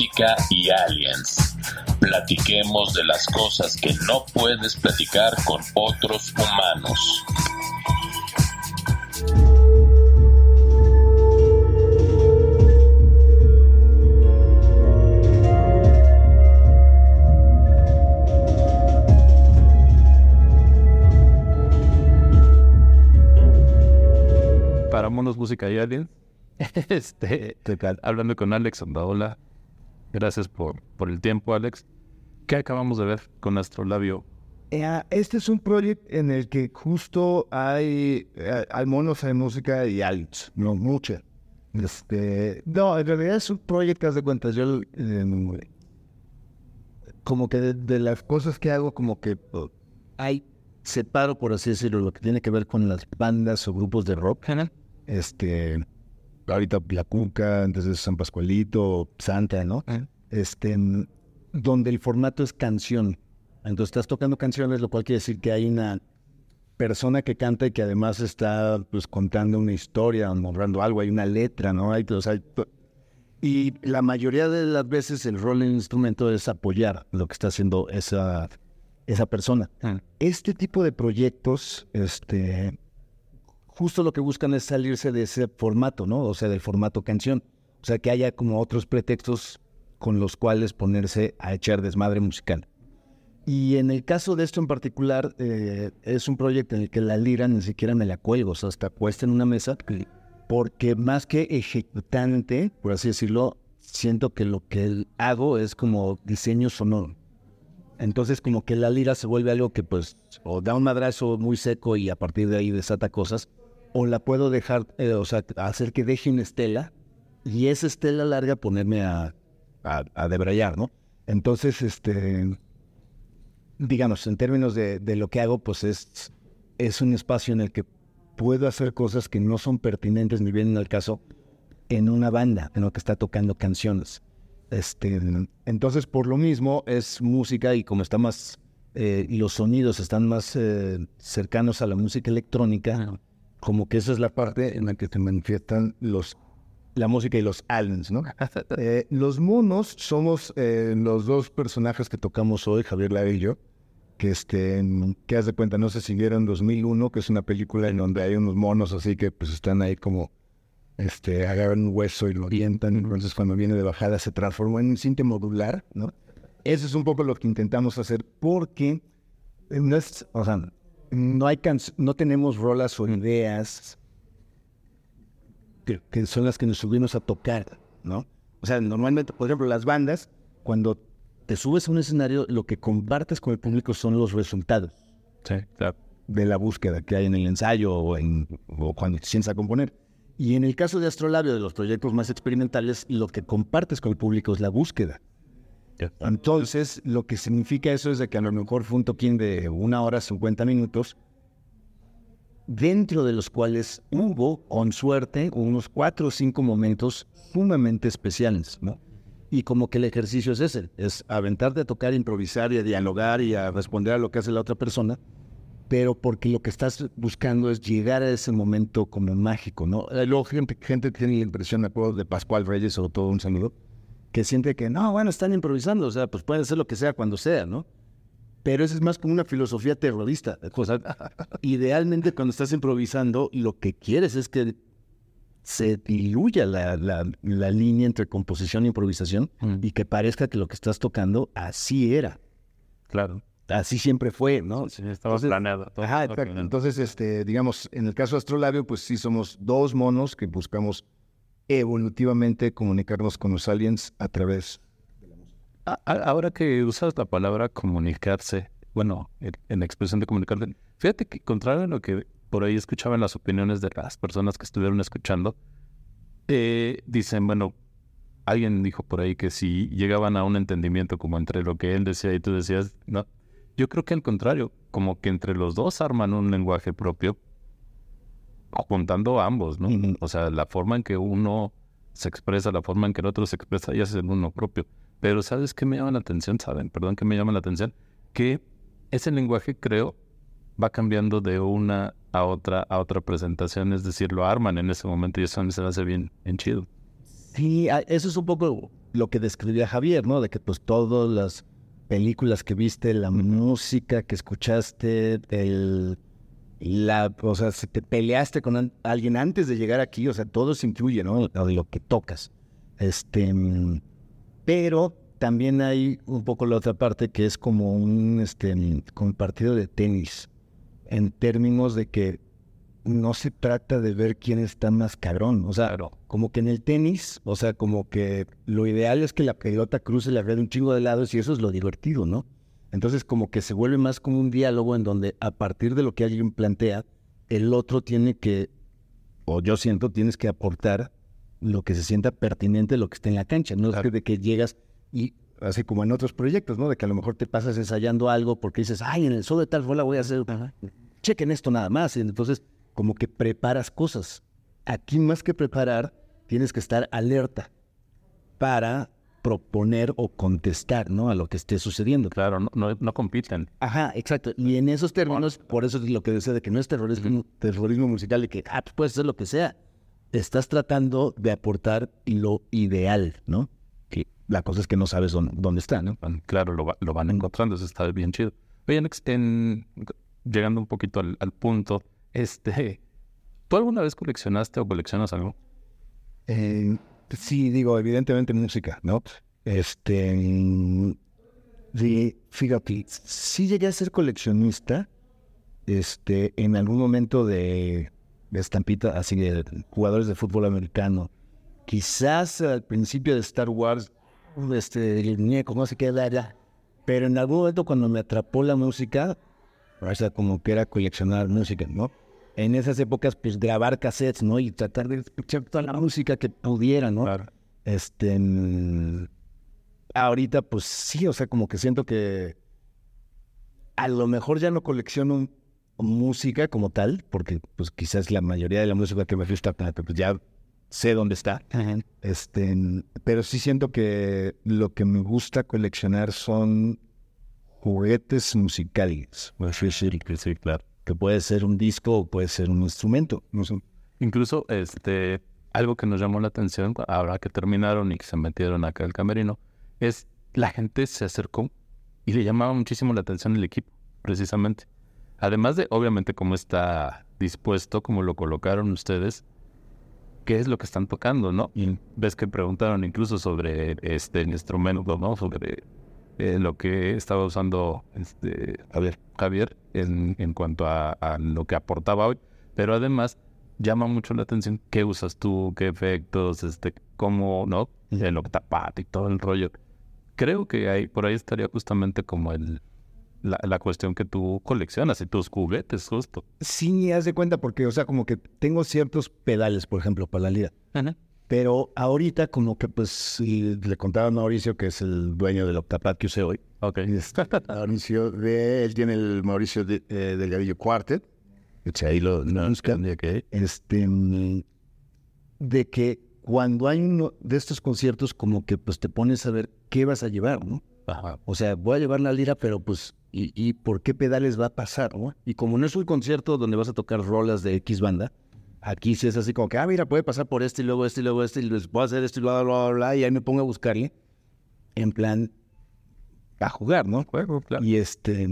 Música y Aliens. Platiquemos de las cosas que no puedes platicar con otros humanos. Para Monos, Música y Aliens. Este, hablando con Alex Andaola. Gracias por, por el tiempo, Alex. ¿Qué acabamos de ver con Astrolabio? Eh, Este es un proyecto en el que justo hay, eh, hay monos, hay música y aliens, no mucha. Este, no, en realidad es un proyecto que haz de cuenta. Yo, eh, como que de, de las cosas que hago, como que oh, hay, separo, por así decirlo, lo que tiene que ver con las bandas o grupos de rock. Este, ahorita La Cuca, antes de San Pascualito, Santa, ¿no? Este, mm, donde el formato es canción. Entonces estás tocando canciones, lo cual quiere decir que hay una persona que canta y que además está pues contando una historia, narrando algo, hay una letra, ¿no? Hay, o sea, y la mayoría de las veces el rol en el instrumento es apoyar lo que está haciendo esa, esa persona. Este tipo de proyectos, este, justo lo que buscan es salirse de ese formato, ¿no? O sea, del formato canción. O sea, que haya como otros pretextos con los cuales ponerse a echar desmadre musical. Y en el caso de esto en particular, eh, es un proyecto en el que la lira ni siquiera me la cuelgo, o sea, está puesta en una mesa, porque más que ejecutante, por así decirlo, siento que lo que hago es como diseño sonoro. Entonces como que la lira se vuelve algo que pues o da un madrazo muy seco y a partir de ahí desata cosas, o la puedo dejar, eh, o sea, hacer que deje una estela y esa estela larga ponerme a, a, debrayar, ¿no? Entonces, este, digamos, en términos de, de lo que hago, pues es, es un espacio en el que puedo hacer cosas que no son pertinentes ni vienen al caso en una banda, en lo que está tocando canciones. Este, entonces, por lo mismo, es música y como está más, eh, los sonidos están más eh, cercanos a la música electrónica, como que esa es la parte en la que se manifiestan los, la música y los aliens, ¿no? Eh, los monos somos eh, los dos personajes que tocamos hoy, Javier Lara y yo, que, este, que haz de cuenta, no sé si vieron 2001, que es una película en donde hay unos monos así que pues están ahí como, este, agarran un hueso y lo orientan, entonces cuando viene de bajada se transforma en un cinte modular, ¿no? Eso es un poco lo que intentamos hacer porque no es, o sea, no hay canc- no tenemos rolas o ideas que, que son las que nos subimos a tocar, ¿no? O sea, normalmente, por ejemplo, las bandas, cuando te subes a un escenario, lo que compartes con el público son los resultados Sí, claro. de la búsqueda que hay en el ensayo o, en, o cuando te sientas a componer. Y en el caso de Astrolabio, de los proyectos más experimentales, lo que compartes con el público es la búsqueda. Entonces, lo que significa eso es de que a lo mejor fue un toquín de una hora 50 minutos, dentro de los cuales hubo, con suerte, unos cuatro o cinco momentos sumamente especiales, ¿no? Y como que el ejercicio es ese, es aventarte a tocar, improvisar y a dialogar y a responder a lo que hace la otra persona, pero porque lo que estás buscando es llegar a ese momento como mágico, ¿no? Luego gente, gente tiene la impresión, me acuerdo de Pascual Reyes, sobre todo un saludo, que siente que, no, bueno, están improvisando, o sea, pues pueden hacer lo que sea cuando sea, ¿no? Pero eso es más como una filosofía terrorista. O sea, idealmente cuando estás improvisando, lo que quieres es que se diluya la, la- la línea entre composición e improvisación Mm. y que parezca que lo que estás tocando así era, Claro. así siempre fue, ¿no? Sí, estaba Entonces- planeado. todo. Ajá, exacto. Entonces, este, digamos, en el caso de Astrolabio, pues sí somos dos monos que buscamos evolutivamente comunicarnos con los aliens a través. A- a- Ahora que usas la palabra comunicarse, bueno, en, en la expresión de comunicarse, fíjate que contrario a lo que por ahí escuchaba en las opiniones de las personas que estuvieron escuchando, eh, dicen, bueno, alguien dijo por ahí que si llegaban a un entendimiento como entre lo que él decía y tú decías, no, yo creo que al contrario, como que entre los dos arman un lenguaje propio, juntando ambos, ¿no? O sea, la forma en que uno se expresa, la forma en que el otro se expresa, ya es el uno propio. Pero ¿sabes qué me llama la atención? ¿Saben? Perdón que me llama la atención. Que ese lenguaje, creo, va cambiando de una a otra a otra presentación. Es decir, lo arman en ese momento y eso a mí se me hace bien, bien chido. Sí, eso es un poco lo que describía Javier, ¿no? De que pues todas las películas que viste, la música que escuchaste, el, la, o sea, si te peleaste con alguien antes de llegar aquí, o sea, todo se incluye, ¿no? Lo lo que tocas. Este, mm, pero también hay un poco la otra parte que es como un, este, mm, como un partido de tenis, en términos de que no se trata de ver quién está más cabrón. O sea, como que en el tenis, o sea, como que lo ideal es que la pelota cruce la red un chingo de lados y eso es lo divertido, ¿no? Entonces como que se vuelve más como un diálogo en donde a partir de lo que alguien plantea, el otro tiene que, o yo siento, tienes que aportar lo que se sienta pertinente, lo que está en la cancha. No es Claro. que de que llegas y, así como en otros proyectos, ¿no? De que a lo mejor te pasas ensayando algo porque dices, ay, en el show de tal rola voy a hacer, chequen esto nada más. Y entonces como que preparas cosas. Aquí más que preparar, tienes que estar alerta para proponer o contestar, ¿no? A lo que esté sucediendo. Claro, no, no, no compiten. Ajá, exacto. Y en esos términos, por eso es lo que decía de que no es terrorismo, terrorismo musical, de que, ah, pues puedes hacer lo que sea. Estás tratando de aportar lo ideal, ¿no? Que la cosa es que no sabes dónde, dónde está, ¿no? Claro, lo, lo van encontrando, eso está bien chido. Oye, en- llegando un poquito al, al punto, este, ¿tú alguna vez coleccionaste o coleccionas algo? Eh, sí, digo, evidentemente música, ¿no? Este. mm, fíjate, sí llegué a ser coleccionista. Este, en algún momento de, de estampita, así de jugadores de fútbol americano. Quizás al principio de Star Wars, este, el muñeco, no sé qué era. Pero en algún momento cuando me atrapó la música, como que era coleccionar música, ¿no? En esas épocas, pues grabar cassettes, ¿no? Y tratar de escuchar toda la música que pudiera, ¿no? Claro. Este. Ahorita, pues sí, o sea, como que siento que a lo mejor ya no colecciono música como tal, porque pues quizás la mayoría de la música que me gusta, pues ya sé dónde está. Este, pero sí siento que lo que me gusta coleccionar son juguetes musicales. Sí, sí, sí, claro. Que puede ser un disco o puede ser un instrumento. No sé. Incluso, este, algo que nos llamó la atención ahora que terminaron y que se metieron acá al camerino, es la gente se acercó y le llamaba muchísimo la atención el equipo, precisamente. Además de, obviamente, cómo está dispuesto, cómo lo colocaron ustedes, qué es lo que están tocando, ¿no? Y ves que preguntaron incluso sobre este instrumento, ¿no? Sobre eh, lo que estaba usando este Javier, Javier en, en cuanto a, a lo que aportaba hoy. Pero además llama mucho la atención qué usas tú, qué efectos, este, cómo, ¿no? El octapad y todo el rollo. Creo que ahí, por ahí estaría justamente como el, la, la cuestión que tú coleccionas y tus juguetes, justo. Sí, haz de cuenta, porque, o sea, como que tengo ciertos pedales, por ejemplo, para la lira. Pero ahorita como que pues le contaba a Mauricio, que es el dueño del Octapad que usé hoy. Ok. Mauricio, de, él tiene el Mauricio de, eh, Delgadillo Quartet. Sea, ahí lo, lo buscan. Este, mm, de que cuando hay uno de estos conciertos, como que pues te pones a ver qué vas a llevar, ¿no? Ajá. O sea, voy a llevar la lira, pero pues, ¿y, y por qué pedales va a pasar, no? Y como no es un concierto donde vas a tocar rolas de X banda, aquí sí es así como que, ah, mira, puede pasar por este y luego este y luego este, y les puedo hacer esto y bla, bla, bla, bla, y ahí me pongo a buscarle, en plan, a jugar, ¿no? Juego, claro. Y este,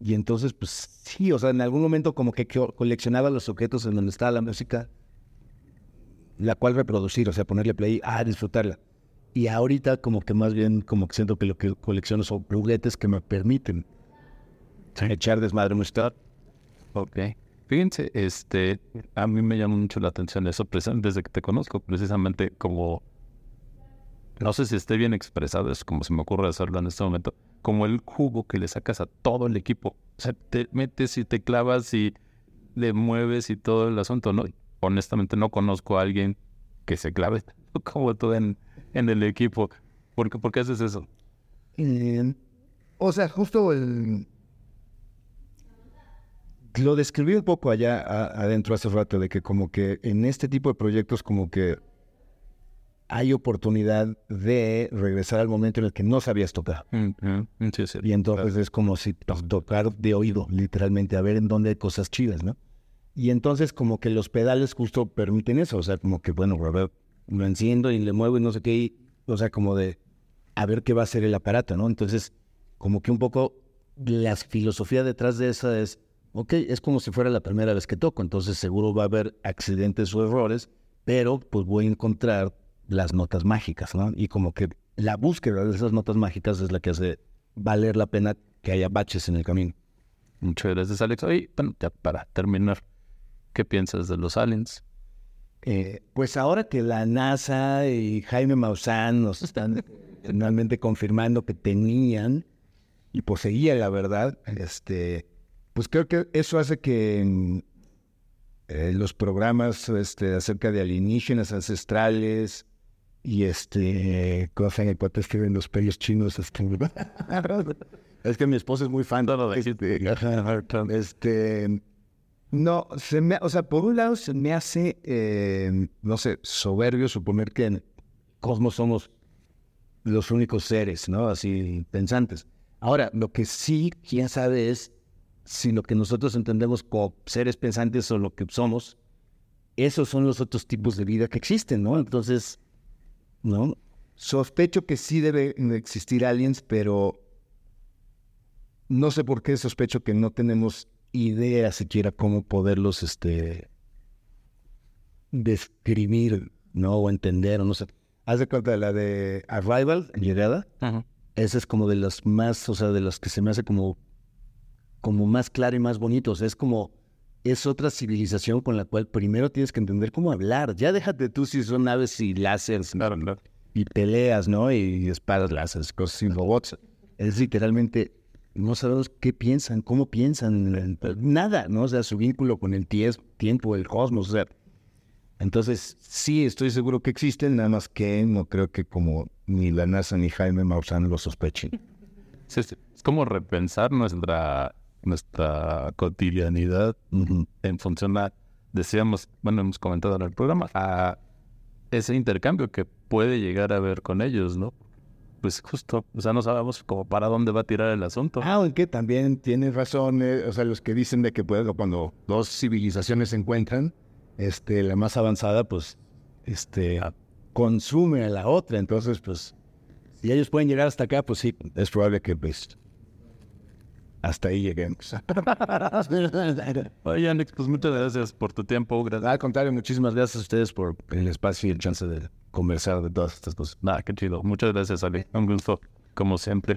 y entonces, pues sí, o sea, en algún momento como que co- coleccionaba los objetos en donde estaba la música, la cual reproducir, o sea, ponerle play, ah, disfrutarla. Y ahorita como que más bien como que siento que lo que colecciono son juguetes que me permiten echar desmadre musical. Ok. Fíjense, este, a mí me llama mucho la atención eso, desde que te conozco, precisamente como, no sé si esté bien expresado, es como se me ocurre hacerlo en este momento, como el jugo que le sacas a todo el equipo. O sea, te metes y te clavas y le mueves y todo el asunto, ¿no? Honestamente no conozco a alguien que se clave como tú en, el equipo. ¿Por qué, por qué haces eso? O sea, justo el... Lo describí un poco allá a- adentro hace rato, de que como que en este tipo de proyectos como que hay oportunidad de regresar al momento en el que no sabías tocar. Mm, mm, Sí, sí. Y entonces es como si to- tocar de oído, literalmente, a ver en dónde hay cosas chidas, ¿no? Y entonces como que los pedales justo permiten eso, o sea, como que, bueno, a ver, lo enciendo y le muevo y no sé qué, y, o sea, como de a ver qué va a hacer el aparato, ¿no? Entonces, como que un poco la filosofía detrás de esa es, ok, es como si fuera la primera vez que toco, entonces seguro va a haber accidentes o errores, pero pues voy a encontrar las notas mágicas, ¿no? Y como que la búsqueda de esas notas mágicas es la que hace valer la pena que haya baches en el camino. Muchas gracias, Alex. Oye, bueno, ya para terminar, ¿qué piensas de los aliens? Eh, pues ahora que la NASA y Jaime Maussan nos están finalmente confirmando que tenían y poseía la verdad, este, pues creo que eso hace que eh, los programas este, acerca de alienígenas ancestrales y este, cosa en el cual escriben los pelos chinos, este, es que mi esposa es muy fan de este, este, no, se me, o sea, por un lado se me hace, eh, no sé, soberbio suponer que en Cosmos somos los únicos seres, ¿no? Así pensantes. Ahora, lo que sí, quién sabe, es si lo que nosotros entendemos como seres pensantes o lo que somos, esos son los otros tipos de vida que existen, ¿no? Entonces, ¿no? Sospecho que sí deben existir aliens, pero no sé por qué sospecho que no tenemos idea siquiera cómo poderlos este describir, ¿no? O entender, o no sé. Haz de cuenta de la de Arrival, llegada. Esa es como de las más, o sea, de las que se me hace como, como más claro y más bonitos. Es como, es otra civilización con la cual primero tienes que entender cómo hablar. Ya déjate tú si son naves y láseres y peleas, ¿no? Y espadas láseres, cosas sin robots. Es literalmente, no sabemos qué piensan, cómo piensan, nada, ¿no? O sea, su vínculo con el tiempo, el cosmos, o sea, entonces, sí, estoy seguro que existen, nada más que no creo que como ni la NASA ni Jaime Maussan lo sospechen. es como repensar nuestra, nuestra cotidianidad en función a, decíamos, bueno, hemos comentado en el programa, a ese intercambio que puede llegar a haber con ellos, ¿no? Pues justo, o sea, no sabemos como para dónde va a tirar el asunto. Ah, aunque también tienes razón, eh, o sea, los que dicen de que puede, cuando dos civilizaciones se encuentran, este, la más avanzada, pues, este, consume a la otra. Entonces, pues, si ellos pueden llegar hasta acá, pues sí, es probable que, pues, hasta ahí lleguemos. Oye, Alex, pues muchas gracias por tu tiempo. Al contrario, muchísimas gracias a ustedes por el espacio y el chance de conversar de todas estas cosas. Nada, qué chido. Muchas gracias, Alex. Un gusto, como siempre.